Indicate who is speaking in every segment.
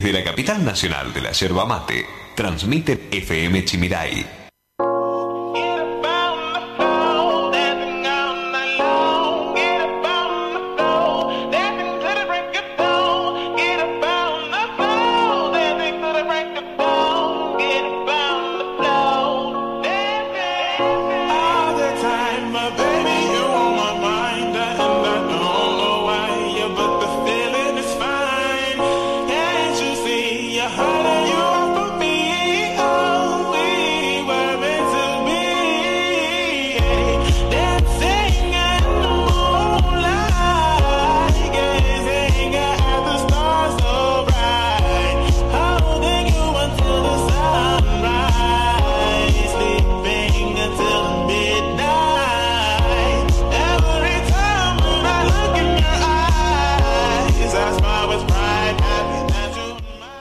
Speaker 1: De la capital nacional de la yerba mate, transmite FM Chimirai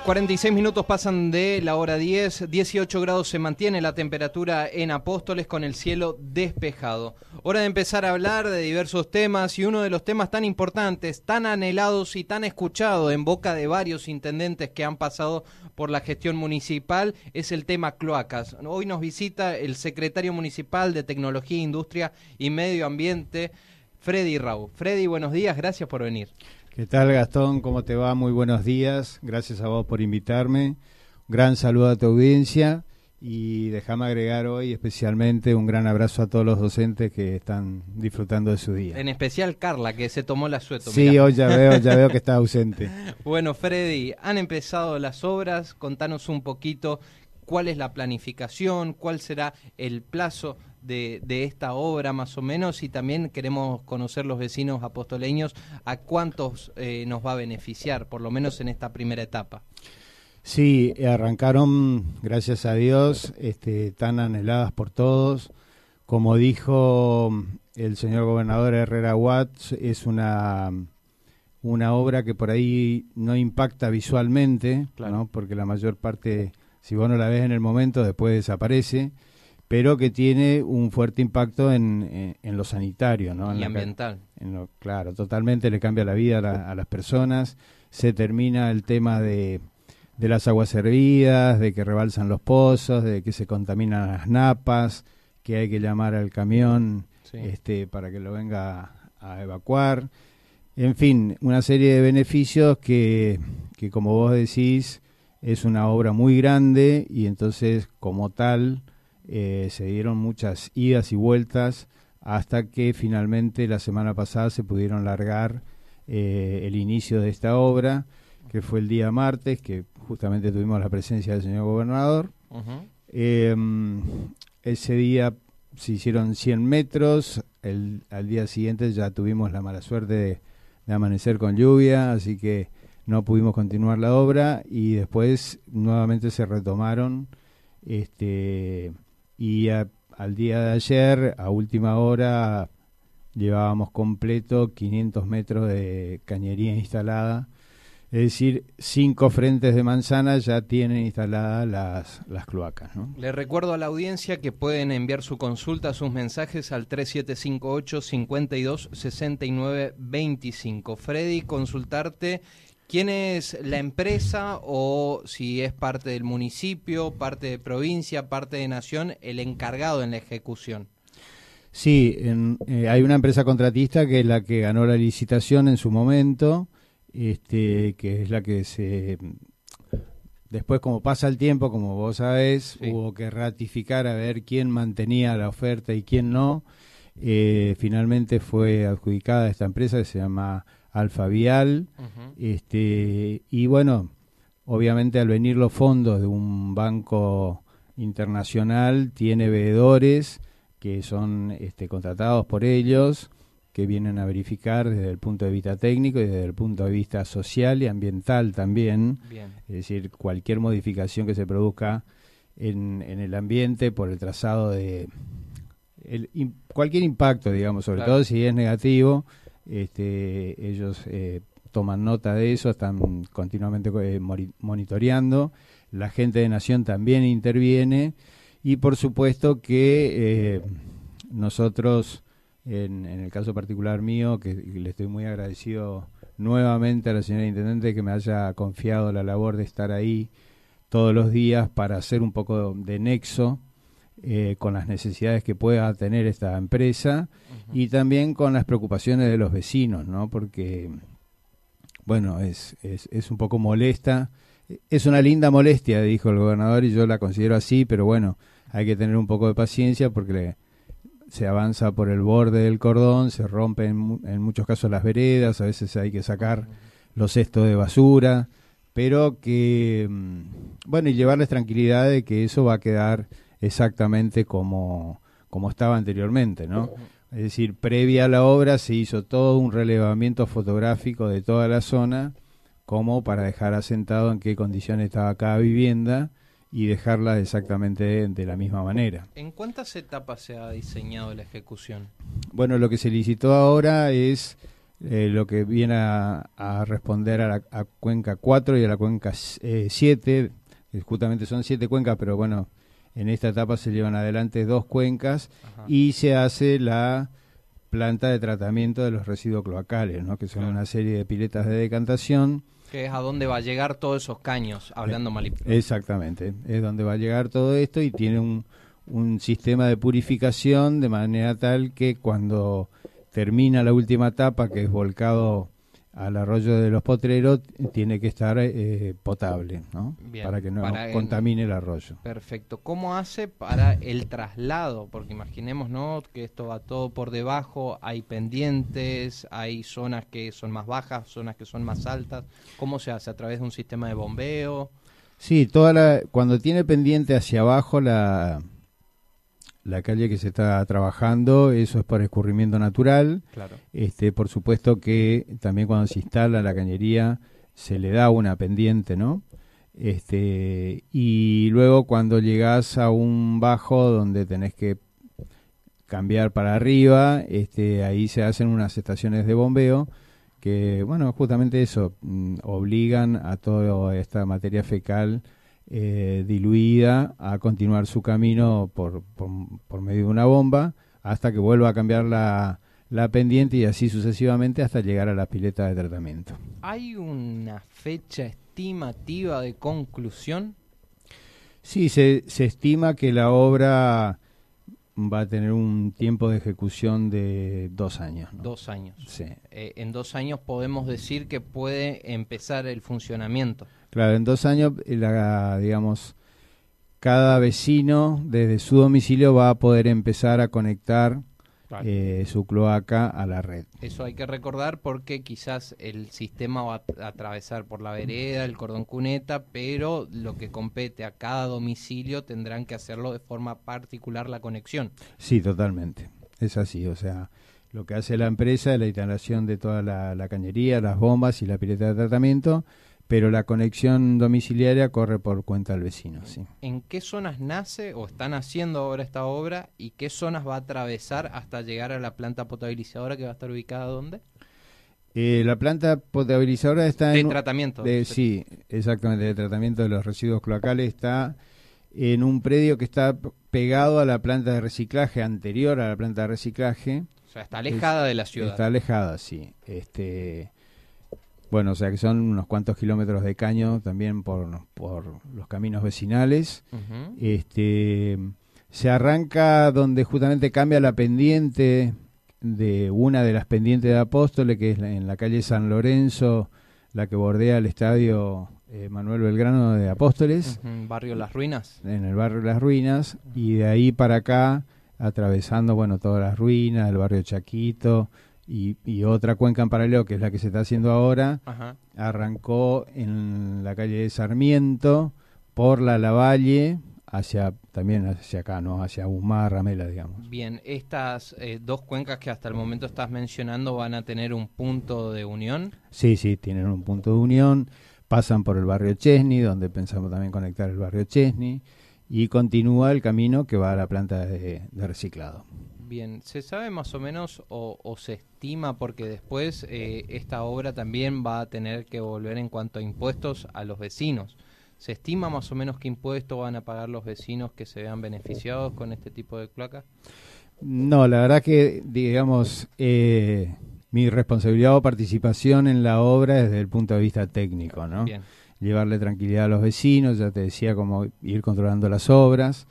Speaker 2: Seis minutos pasan de la hora 10, 18 grados se mantiene la temperatura en Apóstoles con el cielo despejado. Hora de empezar a hablar de diversos temas y uno de los temas tan importantes, tan anhelados y tan escuchados en boca de varios intendentes que han pasado por la gestión municipal es el tema cloacas. Hoy nos visita el secretario municipal de Tecnología, Industria y Medio Ambiente, Freddy Rau. Freddy, buenos días, gracias por venir.
Speaker 3: ¿Qué tal Gastón? ¿Cómo te va? Muy buenos días. Gracias a vos por invitarme. Un gran saludo a tu audiencia y déjame agregar hoy especialmente un gran abrazo a todos los docentes que están disfrutando de su día.
Speaker 2: En especial Carla, que se tomó la sueto.
Speaker 3: Sí, hoy ya veo, ya veo que está ausente.
Speaker 2: bueno, Freddy, han empezado las obras. Contanos un poquito cuál es la planificación, cuál será el plazo de, esta obra más o menos y también queremos conocer los vecinos apostoleños a cuántos eh, nos va a beneficiar, por lo menos en esta primera etapa.
Speaker 3: Sí, arrancaron, gracias a Dios, este, tan anheladas por todos. Como dijo el señor gobernador Herrera Watts, es una, una obra que por ahí no impacta visualmente, ¿no? porque la mayor parte, si vos no la ves en el momento, después desaparece pero que tiene un fuerte impacto en, en, lo sanitario, ¿no?
Speaker 2: y ambiental.
Speaker 3: claro, totalmente le cambia la vida a, las personas. Se termina el tema de, de las aguas servidas, de que rebalsan los pozos, de que se contaminan las napas, que hay que llamar al camión este, para que lo venga a evacuar. En fin, una serie de beneficios que, que, como vos decís, es una obra muy grande y entonces, como tal, eh, se dieron muchas idas y vueltas hasta que finalmente la semana pasada se pudieron largar eh, el inicio de esta obra, que fue el día martes, que justamente tuvimos la presencia del señor gobernador. Em, ese día se hicieron 100 metros, el, al día siguiente ya tuvimos la mala suerte de, de amanecer con lluvia, así que no pudimos continuar la obra y después nuevamente se retomaron este y al día de ayer, a última hora, llevábamos completo 500 metros de cañería instalada. Es decir, cinco frentes de manzana ya tienen instaladas las, las cloacas. ¿no?
Speaker 2: Le recuerdo a la audiencia que pueden enviar su consulta, sus mensajes al 3758 52 69 25. Freddy, consultarte ¿Quién es la empresa o si es parte del municipio, parte de provincia, parte de nación, el encargado en la ejecución?
Speaker 3: Sí, eh, hay una empresa contratista que es la que ganó la licitación en su momento, este, que es la que se... Después, como pasa el tiempo, como vos sabés, hubo que ratificar a ver quién mantenía la oferta y quién no. Eh, finalmente fue adjudicada esta empresa que se llama Alfa Vial, este, y bueno, obviamente al venir los fondos de un banco internacional, tiene veedores que son este, contratados por ellos, que vienen a verificar desde el punto de vista técnico y desde el punto de vista social y ambiental también. Es decir, cualquier modificación que se produzca en, en el ambiente por el trazado de... El, cualquier impacto, digamos, sobre todo si es negativo, este, ellos eh, toman nota de eso, están continuamente eh, monitoreando. La gente de Nación también interviene. Y por supuesto que eh, nosotros, en, el caso particular mío, que le estoy muy agradecido nuevamente a la señora Intendente que me haya confiado la labor de estar ahí todos los días para hacer un poco de nexo eh, con las necesidades que pueda tener esta empresa y también con las preocupaciones de los vecinos, ¿no? Porque, bueno, es, es, es un poco molesta. Es una linda molestia, dijo el gobernador, y yo la considero así, pero bueno, hay que tener un poco de paciencia porque se avanza por el borde del cordón, se rompen en muchos casos las veredas, a veces hay que sacar los cestos de basura, pero que, mm, bueno, y llevarles tranquilidad de que eso va a quedar exactamente como, como estaba anteriormente, ¿no? Es decir, previa a la obra se hizo todo un relevamiento fotográfico de toda la zona, como para dejar asentado en qué condiciones estaba cada vivienda y dejarla exactamente de, la misma manera.
Speaker 2: ¿En cuántas etapas se ha diseñado la ejecución?
Speaker 3: Bueno, lo que se licitó ahora es eh, lo que viene a, responder a la cuenca 4 y a la cuenca 7, eh, justamente son siete cuencas, pero bueno, en esta etapa se llevan adelante dos cuencas y se hace la planta de tratamiento de los residuos cloacales, ¿no? que son una serie de piletas de decantación.
Speaker 2: Que es a dónde va a llegar todos esos caños, hablando mal.
Speaker 3: Exactamente, es donde va a llegar todo esto y tiene un, un sistema de purificación de manera tal que cuando termina la última etapa, que es volcado al arroyo de los potreros tiene que estar eh, potable, ¿no? para que no contamine el arroyo.
Speaker 2: Perfecto. ¿Cómo hace para el traslado? Porque imaginemos, ¿no? Que esto va todo por debajo, hay pendientes, hay zonas que son más bajas, zonas que son más altas. ¿Cómo se hace? ¿A través de un sistema de bombeo?
Speaker 3: Sí, toda la, cuando tiene pendiente hacia abajo la, la calle que se está trabajando, eso es por escurrimiento natural.
Speaker 2: Claro.
Speaker 3: Este, por supuesto que también cuando se instala la cañería se le da una pendiente, ¿no? Este, y luego cuando llegas a un bajo donde tenés que cambiar para arriba, este, ahí se hacen unas estaciones de bombeo que, bueno, justamente eso, mm, obligan a toda esta materia fecal eh, diluida a continuar su camino por, por, medio de una bomba hasta que vuelva a cambiar la, la pendiente y así sucesivamente hasta llegar a la pileta de tratamiento.
Speaker 2: ¿Hay una fecha estimativa de conclusión?
Speaker 3: Sí, se, se estima que la obra va a tener un tiempo de ejecución de dos años.
Speaker 2: Dos años.
Speaker 3: Sí.
Speaker 2: Eh, en dos años podemos decir que puede empezar el funcionamiento.
Speaker 3: Claro, en dos años, la, digamos, cada vecino desde su domicilio va a poder empezar a conectar eh, su cloaca a la red.
Speaker 2: Eso hay que recordar porque quizás el sistema va a atravesar por la vereda, el cordón cuneta, pero lo que compete a cada domicilio tendrán que hacerlo de forma particular la conexión.
Speaker 3: Sí, totalmente. Es así, o sea, lo que hace la empresa es la instalación de toda la, la cañería, las bombas y la pileta de tratamiento pero la conexión domiciliaria corre por cuenta del vecino. Sí.
Speaker 2: ¿En qué zonas nace o están haciendo ahora esta obra y qué zonas va a atravesar hasta llegar a la planta potabilizadora que va a estar ubicada dónde?
Speaker 3: Eh, la planta potabilizadora está
Speaker 2: en... De tratamiento.
Speaker 3: sí, exactamente, de tratamiento de los residuos cloacales. Está en un predio que está pegado a la planta de reciclaje, anterior a la planta de reciclaje.
Speaker 2: O sea, está alejada de la ciudad.
Speaker 3: Está alejada, sí. Este, bueno, o sea que son unos cuantos kilómetros de caño también por, por los caminos vecinales. este, se arranca donde justamente cambia la pendiente de una de las pendientes de Apóstoles, que es en la calle San Lorenzo, la que bordea el estadio eh, Manuel Belgrano de Apóstoles.
Speaker 2: Barrio Las Ruinas.
Speaker 3: En el barrio Las Ruinas. Y de ahí para acá, atravesando, bueno, todas las ruinas, el barrio Chaquito, y, otra cuenca en paralelo, que es la que se está haciendo ahora, arrancó en la calle de Sarmiento por la Lavalle hacia también hacia acá, ¿no? Hacia Humar, Ramela, digamos.
Speaker 2: Bien, estas eh, dos cuencas que hasta el momento estás mencionando van a tener un punto de unión.
Speaker 3: Sí, sí, tienen un punto de unión. Pasan por el barrio Chesney, donde pensamos también conectar el barrio Chesney, y continúa el camino que va a la planta de reciclado.
Speaker 2: Bien, ¿se sabe más o menos o, se estima, porque después eh, esta obra también va a tener que volver en cuanto a impuestos a los vecinos? ¿Se estima más o menos qué impuestos van a pagar los vecinos que se vean beneficiados con este tipo de cloaca?
Speaker 3: No, la verdad que, digamos, eh, mi responsabilidad o participación en la obra desde el punto de vista técnico, ¿no? Llevarle tranquilidad a los vecinos, ya te decía, como ir controlando las obras.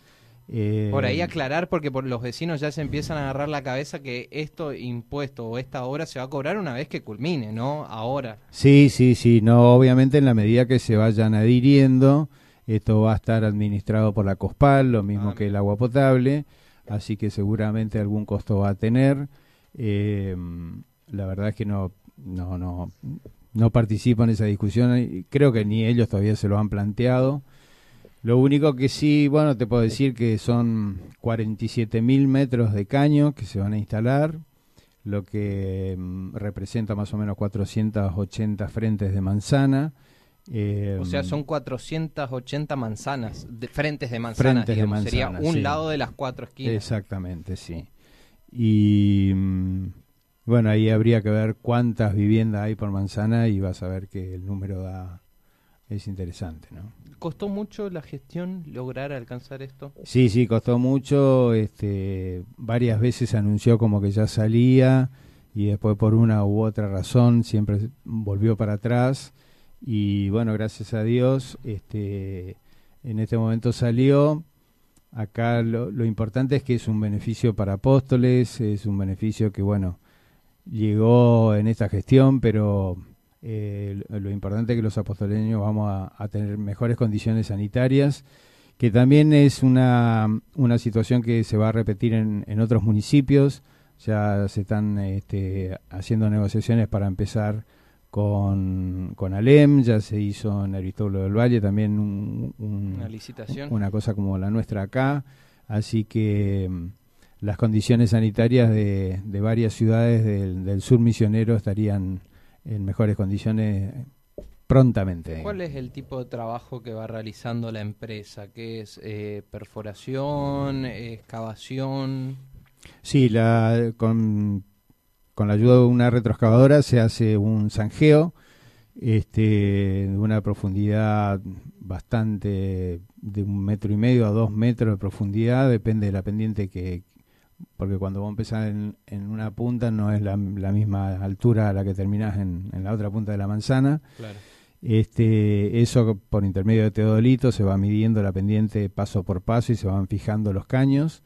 Speaker 2: Eh, por ahí aclarar, porque por los vecinos ya se empiezan a agarrar la cabeza que esto impuesto o esta obra se va a cobrar una vez que culmine, ¿no? Ahora.
Speaker 3: Sí, sí, sí, no, obviamente en la medida que se vayan adhiriendo, esto va a estar administrado por la COSPAL, lo mismo que el agua potable, así que seguramente algún costo va a tener. Eh, la verdad es que no, no, no, no participo en esa discusión, creo que ni ellos todavía se lo han planteado. Lo único que sí, bueno, te puedo decir que son 47 mil metros de caño que se van a instalar, lo que mm, representa más o menos 480 frentes de manzana.
Speaker 2: o sea, son 480 manzanas, de, frentes de manzana, digamos, sería un lado de las cuatro esquinas.
Speaker 3: Exactamente, sí. Y mm, bueno, ahí habría que ver cuántas viviendas hay por manzana y vas a ver que el número da es interesante, ¿no?
Speaker 2: ¿Costó mucho la gestión lograr alcanzar esto?
Speaker 3: Sí, sí, costó mucho. Este, varias veces anunció como que ya salía y después por una u otra razón siempre volvió para atrás. Y bueno, gracias a Dios, este, en este momento salió. Acá lo, lo importante es que es un beneficio para apóstoles, es un beneficio que, bueno, llegó en esta gestión, pero eh, lo importante es que los apostoleños vamos a, tener mejores condiciones sanitarias, que también es una, una situación que se va a repetir en, en otros municipios. Ya se están este, haciendo negociaciones para empezar con, con Alem, ya se hizo en Aristóbulo del Valle también
Speaker 2: una licitación.
Speaker 3: Una cosa como la nuestra acá. Así que mm, las condiciones sanitarias de, de varias ciudades del, del sur misionero estarían en mejores condiciones prontamente.
Speaker 2: ¿Cuál es el tipo de trabajo que va realizando la empresa? ¿Qué es eh, perforación, excavación?
Speaker 3: Sí, la, con, con la ayuda de una retroexcavadora se hace un zanjeo este, de una profundidad bastante de un metro y medio a dos metros de profundidad, depende de la pendiente que, porque cuando vos empezás en, en una punta no es la, misma altura a la que terminás en, en, la otra punta de la manzana. Este, eso por intermedio de teodolito se va midiendo la pendiente paso por paso y se van fijando los caños.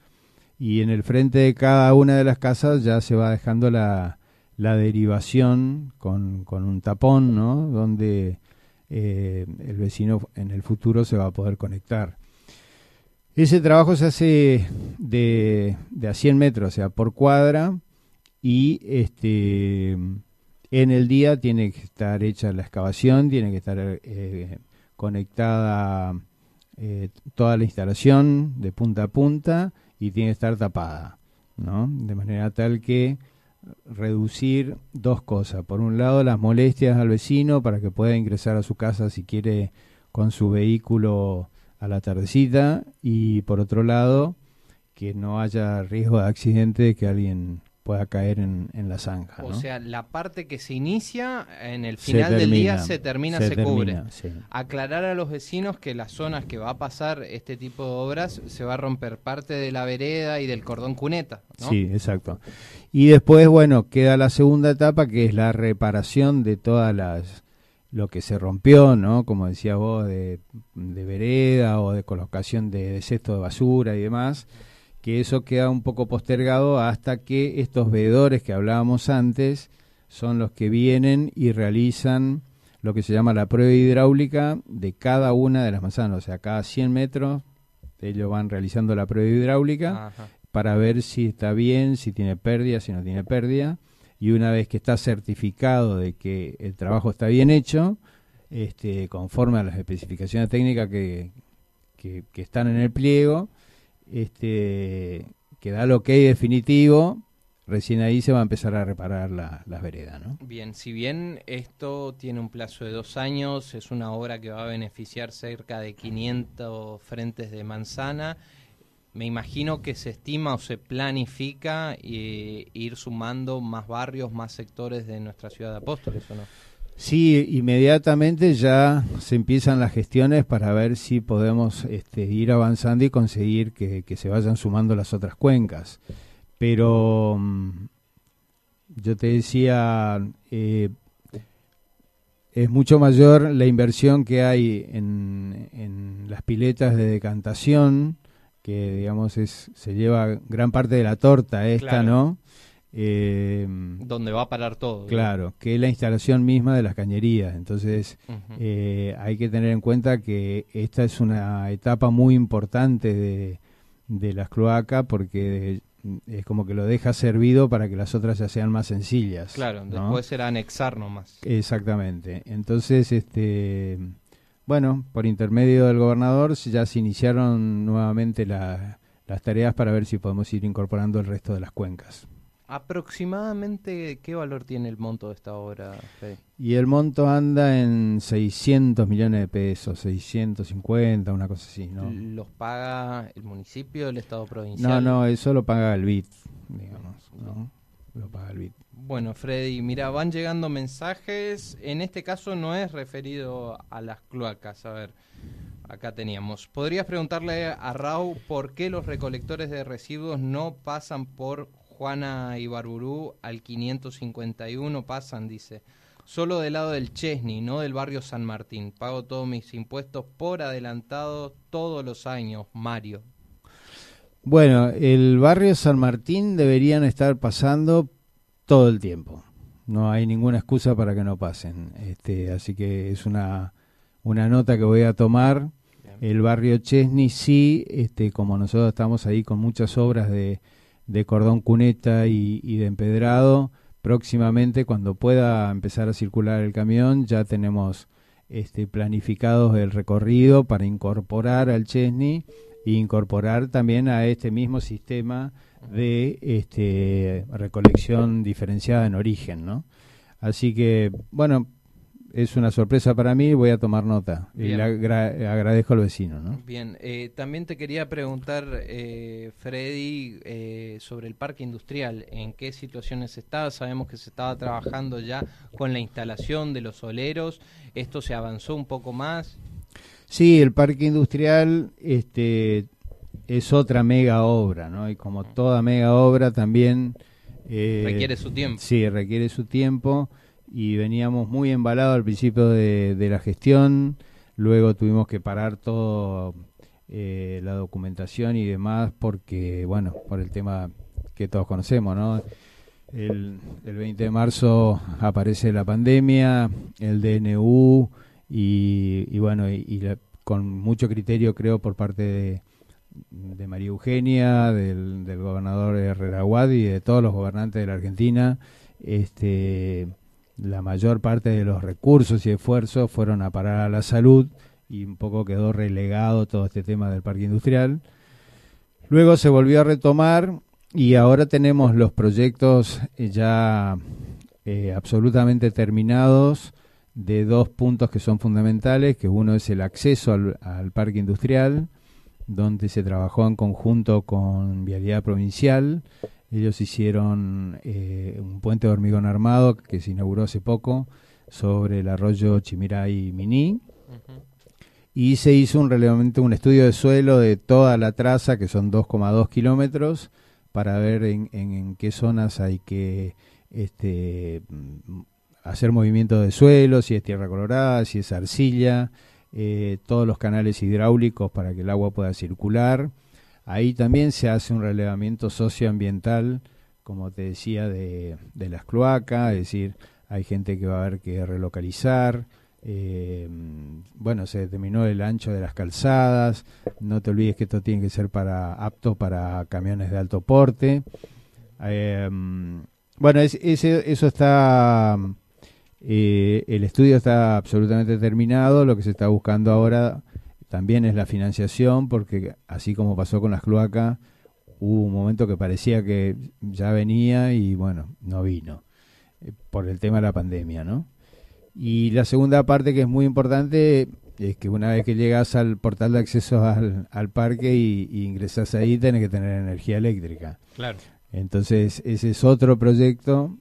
Speaker 3: Y en el frente de cada una de las casas ya se va dejando la, la derivación con, con, un tapón, ¿no? Donde eh, el vecino en el futuro se va a poder conectar. Ese trabajo se hace de, de a 100 metros, o sea, por cuadra, y este en el día tiene que estar hecha la excavación, tiene que estar eh, conectada eh, toda la instalación de punta a punta y tiene que estar tapada, ¿no? De manera tal que reducir dos cosas. Por un lado, las molestias al vecino para que pueda ingresar a su casa si quiere con su vehículo a la tardecita y por otro lado que no haya riesgo de accidente de que alguien pueda caer en, en la zanja.
Speaker 2: O sea, la parte que se inicia en el final del día se termina, se, cubre. Aclarar a los vecinos que las zonas que va a pasar este tipo de obras se va a romper parte de la vereda y del cordón cuneta.
Speaker 3: Sí, exacto. Y después, bueno, queda la segunda etapa que es la reparación de todas las lo que se rompió, ¿no? Como decía vos, de, vereda o de colocación de, de, cesto de basura y demás, que eso queda un poco postergado hasta que estos veedores que hablábamos antes son los que vienen y realizan lo que se llama la prueba hidráulica de cada una de las manzanas, o sea, cada 100 metros ellos van realizando la prueba hidráulica para ver si está bien, si tiene pérdida, si no tiene pérdida y una vez que está certificado de que el trabajo está bien hecho, este, conforme a las especificaciones técnicas que, que, están en el pliego, este, que da el ok definitivo, recién ahí se va a empezar a reparar la, las veredas. ¿no?
Speaker 2: Bien, si bien esto tiene un plazo de dos años, es una obra que va a beneficiar cerca de 500 frentes de manzana, me imagino que se estima o se planifica eh, ir sumando más barrios, más sectores de nuestra ciudad de Apóstoles, ¿o no?
Speaker 3: Sí, inmediatamente ya se empiezan las gestiones para ver si podemos este, ir avanzando y conseguir que, se vayan sumando las otras cuencas. Pero mm, yo te decía, eh, es mucho mayor la inversión que hay en, en, las piletas de decantación, que digamos es se lleva gran parte de la torta esta, ¿no?
Speaker 2: Eh, Donde va a parar todo.
Speaker 3: Claro, que es la instalación misma de las cañerías. Entonces eh, hay que tener en cuenta que esta es una etapa muy importante de, de las cloacas porque es como que lo deja servido para que las otras ya sean más sencillas.
Speaker 2: Claro, después será anexar nomás.
Speaker 3: Exactamente. Entonces, este, bueno, por intermedio del gobernador ya se iniciaron nuevamente las tareas para ver si podemos ir incorporando el resto de las cuencas.
Speaker 2: ¿Aproximadamente qué valor tiene el monto de esta obra,
Speaker 3: Y el monto anda en 600 millones de pesos, 650, una cosa así, ¿no?
Speaker 2: ¿Los paga el municipio, el Estado provincial?
Speaker 3: No, no, eso lo paga el BID, digamos, ¿no? Lo paga el BID.
Speaker 2: Bueno, Freddy, mira, van llegando mensajes. En este caso no es referido a las cloacas. A ver, acá teníamos. ¿Podrías preguntarle a Rau por qué los recolectores de residuos no pasan por Juana y Barburú al 551 pasan, dice. Solo del lado del Chesney, no del barrio San Martín. Pago todos mis impuestos por adelantado todos los años, Mario.
Speaker 3: Bueno, el barrio San Martín deberían estar pasando todo el tiempo. No hay ninguna excusa para que no pasen. Este, así que es una, una nota que voy a tomar. El barrio Chesney sí, este, como nosotros estamos ahí con muchas obras de, de cordón cuneta y, de empedrado. Próximamente, cuando pueda empezar a circular el camión, ya tenemos este, planificados el recorrido para incorporar al Chesney e incorporar también a este mismo sistema de este, recolección diferenciada en origen, ¿no? Así que, bueno, es una sorpresa para mí, voy a tomar nota. Y le agradezco al vecino. ¿no?
Speaker 2: Bien, eh, también te quería preguntar, eh, Freddy, eh, sobre el parque industrial. ¿En qué situaciones está? Sabemos que se estaba trabajando ya con la instalación de los soleros. ¿Esto se avanzó un poco más?
Speaker 3: Sí, el parque industrial este, es otra mega obra, ¿no? Y como toda mega obra también...
Speaker 2: requiere su tiempo.
Speaker 3: Sí, requiere su tiempo y veníamos muy embalados al principio de, la gestión, luego tuvimos que parar todo eh, la documentación y demás porque, bueno, por el tema que todos conocemos, ¿no? El, 20 de marzo aparece la pandemia, el DNU y, bueno, y, con mucho criterio creo por parte de, de María Eugenia, del, del gobernador Herrera Guad y de todos los gobernantes de la Argentina, este la mayor parte de los recursos y esfuerzos fueron a parar a la salud y un poco quedó relegado todo este tema del parque industrial. Luego se volvió a retomar y ahora tenemos los proyectos ya eh, absolutamente terminados de dos puntos que son fundamentales, que uno es el acceso al, al parque industrial, donde se trabajó en conjunto con Vialidad Provincial ellos hicieron eh, un puente de hormigón armado que se inauguró hace poco sobre el arroyo Chimiray Miní. Y se hizo un relevamiento, un estudio de suelo de toda la traza, que son 2,2 kilómetros, para ver en, en, qué zonas hay que este, hacer movimiento de suelo, si es tierra colorada, si es arcilla, eh, todos los canales hidráulicos para que el agua pueda circular Ahí también se hace un relevamiento socioambiental, como te decía, de, las cloacas, es decir, hay gente que va a haber que relocalizar. Eh, bueno, se determinó el ancho de las calzadas. No te olvides que esto tiene que ser para apto para camiones de alto porte. Eh, bueno, eso está. Eh, el estudio está absolutamente terminado. Lo que se está buscando ahora también es la financiación, porque así como pasó con las cloacas, hubo un momento que parecía que ya venía y bueno, no vino, eh, por el tema de la pandemia, ¿no? Y la segunda parte que es muy importante es que una vez que llegas al portal de acceso al, parque y, ingresas ahí, tienes que tener energía eléctrica.
Speaker 2: Claro.
Speaker 3: Entonces, ese es otro proyecto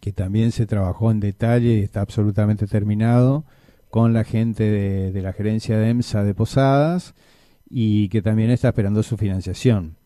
Speaker 3: que también se trabajó en detalle y está absolutamente terminado con la gente de, la gerencia de EMSA de Posadas y que también está esperando su financiación.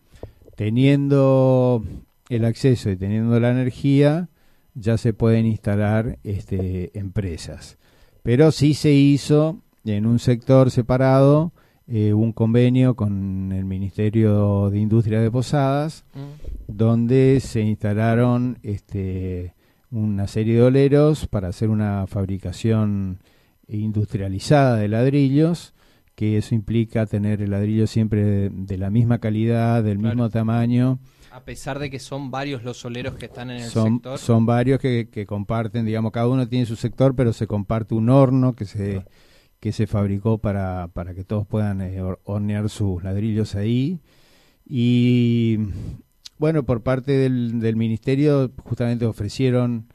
Speaker 3: Teniendo el acceso y teniendo la energía, ya se pueden instalar este, empresas. Pero sí se hizo en un sector separado eh, un convenio con el Ministerio de Industria de Posadas, mm. donde se instalaron este, una serie de oleros para hacer una fabricación industrializada de ladrillos, que eso implica tener el ladrillo siempre de, la misma calidad, del mismo tamaño.
Speaker 2: A pesar de que son varios los oleros que están en el
Speaker 3: son,
Speaker 2: sector.
Speaker 3: Son varios que, que, comparten, digamos, cada uno tiene su sector, pero se comparte un horno que se, que se fabricó para, para que todos puedan eh, hornear sus ladrillos ahí. Y bueno, por parte del, del ministerio justamente ofrecieron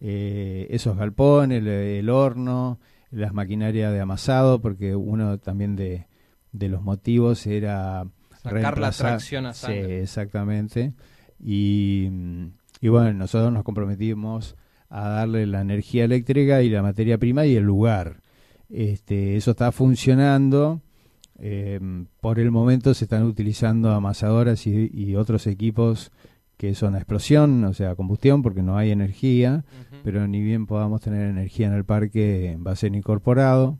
Speaker 3: eh, esos galpones, el, horno, las maquinarias de amasado, porque uno también de, de los motivos era
Speaker 2: sacar la tracción a sangre.
Speaker 3: Sí, exactamente. Y, y bueno, nosotros nos comprometimos a darle la energía eléctrica y la materia prima y el lugar. Este, eso está funcionando. Eh, por el momento se están utilizando amasadoras y, otros equipos que son a explosión, o sea, combustión, porque no hay energía, pero ni bien podamos tener energía en el parque va a ser incorporado.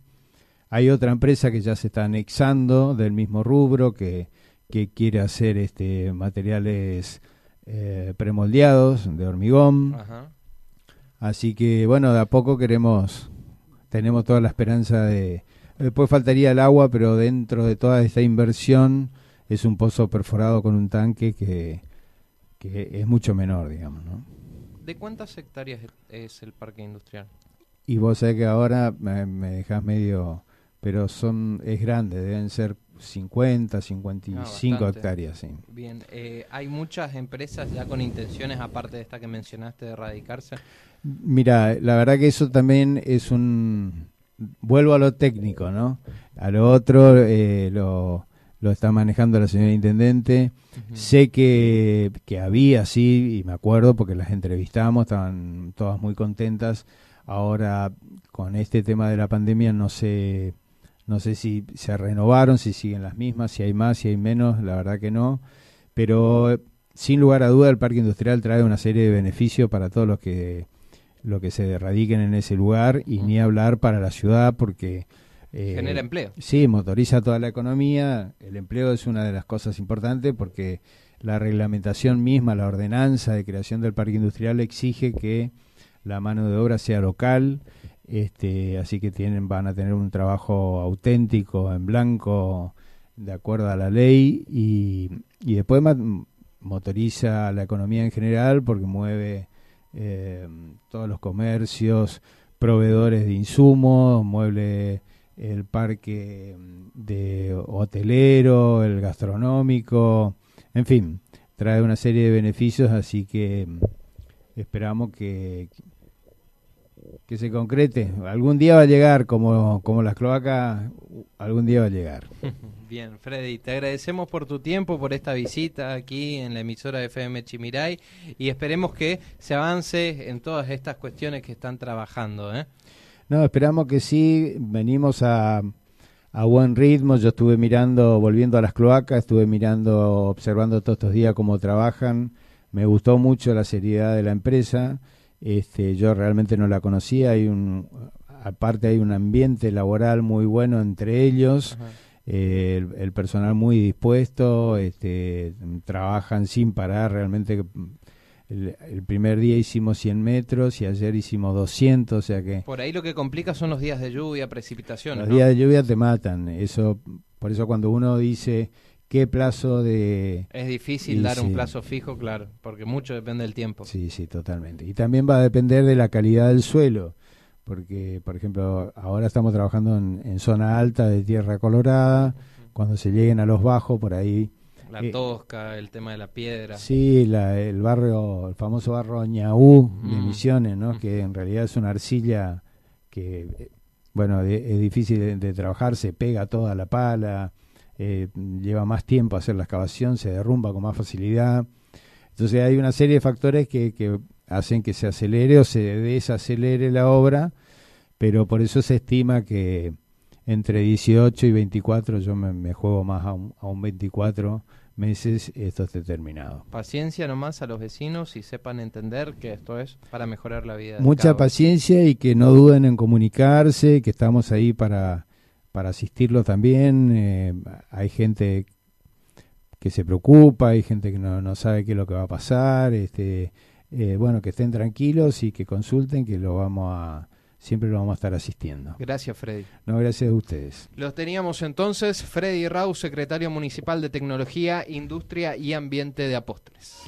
Speaker 3: Hay otra empresa que ya se está anexando del mismo rubro, que, que quiere hacer este materiales eh, premoldeados de hormigón. Así que, bueno, de a poco queremos tenemos toda la esperanza de... Después faltaría el agua, pero dentro de toda esta inversión es un pozo perforado con un tanque que, que es mucho menor, digamos, ¿no?
Speaker 2: ¿De cuántas hectáreas es el parque industrial?
Speaker 3: Y vos sabés que ahora me, me dejas medio... Pero son es grande, deben ser 50, 55 ah, hectáreas, sí.
Speaker 2: Bien, eh, ¿hay muchas empresas ya con intenciones, aparte de esta que mencionaste, de erradicarse?
Speaker 3: Mira, la verdad que eso también es un... Vuelvo a lo técnico, ¿no? A lo otro eh, lo, lo está manejando la señora Intendente. Sé que, que había, sí, y me acuerdo porque las entrevistamos, estaban todas muy contentas. Ahora, con este tema de la pandemia, no sé, no sé si se renovaron, si siguen las mismas, si hay más, si hay menos, la verdad que no. Pero sin lugar a duda, el parque industrial trae una serie de beneficios para todos los que lo que se radiquen en ese lugar y ni hablar para la ciudad porque...
Speaker 2: Eh, Genera empleo.
Speaker 3: Sí, motoriza toda la economía. El empleo es una de las cosas importantes porque la reglamentación misma, la ordenanza de creación del parque industrial exige que la mano de obra sea local, este, así que tienen, van a tener un trabajo auténtico, en blanco, de acuerdo a la ley, y, y después motoriza la economía en general porque mueve eh, todos los comercios, proveedores de insumos, mueble el parque de hotelero, el gastronómico, en fin, trae una serie de beneficios, así que esperamos que, que se concrete. Algún día va a llegar, como, como las cloacas, algún día va a llegar.
Speaker 2: Bien, Freddy, te agradecemos por tu tiempo, por esta visita aquí en la emisora de FM Chimiray y esperemos que se avance en todas estas cuestiones que están trabajando. ¿eh?
Speaker 3: No, esperamos que sí, venimos a, a buen ritmo, yo estuve mirando, volviendo a las cloacas, estuve mirando, observando todos estos días cómo trabajan, me gustó mucho la seriedad de la empresa, este, yo realmente no la conocía, hay un, aparte hay un ambiente laboral muy bueno entre ellos el, personal muy dispuesto, este, trabajan sin parar, realmente el, primer día hicimos 100 metros y ayer hicimos 200, o sea que...
Speaker 2: Por ahí lo que complica son los días de lluvia, precipitación.
Speaker 3: Los días de lluvia te matan, eso, por eso cuando uno dice qué plazo de...
Speaker 2: Es difícil dar un plazo fijo, claro, porque mucho depende del tiempo.
Speaker 3: Sí, sí, totalmente. Y también va a depender de la calidad del suelo porque, por ejemplo, ahora estamos trabajando en, zona alta de tierra colorada, cuando se lleguen a los bajos, por ahí...
Speaker 2: La eh, tosca, el tema de la piedra.
Speaker 3: Sí, el barrio, el famoso barrio Ñaú de mm. Misiones, ¿no? Que en realidad es una arcilla que, eh, bueno, es difícil de, trabajar, se pega toda la pala, eh, lleva más tiempo hacer la excavación, se derrumba con más facilidad. Entonces hay una serie de factores que, que hacen que se acelere o se desacelere la obra, pero por eso se estima que entre 18 y 24, yo me, juego más a un, a un 24, meses esto esté terminado.
Speaker 1: Paciencia nomás a los vecinos y sepan entender que esto es para mejorar la vida.
Speaker 3: Mucha paciencia y que no duden en comunicarse, que estamos ahí para, para asistirlo también. Eh, hay gente que se preocupa, hay gente que no, no sabe qué es lo que va a pasar. Este, eh, bueno, que estén tranquilos y que consulten, que lo vamos a siempre lo vamos a estar asistiendo.
Speaker 1: Gracias, Freddy.
Speaker 3: No, gracias a ustedes.
Speaker 1: Los teníamos entonces Freddy Rau, secretario municipal de Tecnología, Industria y Ambiente de Apóstoles.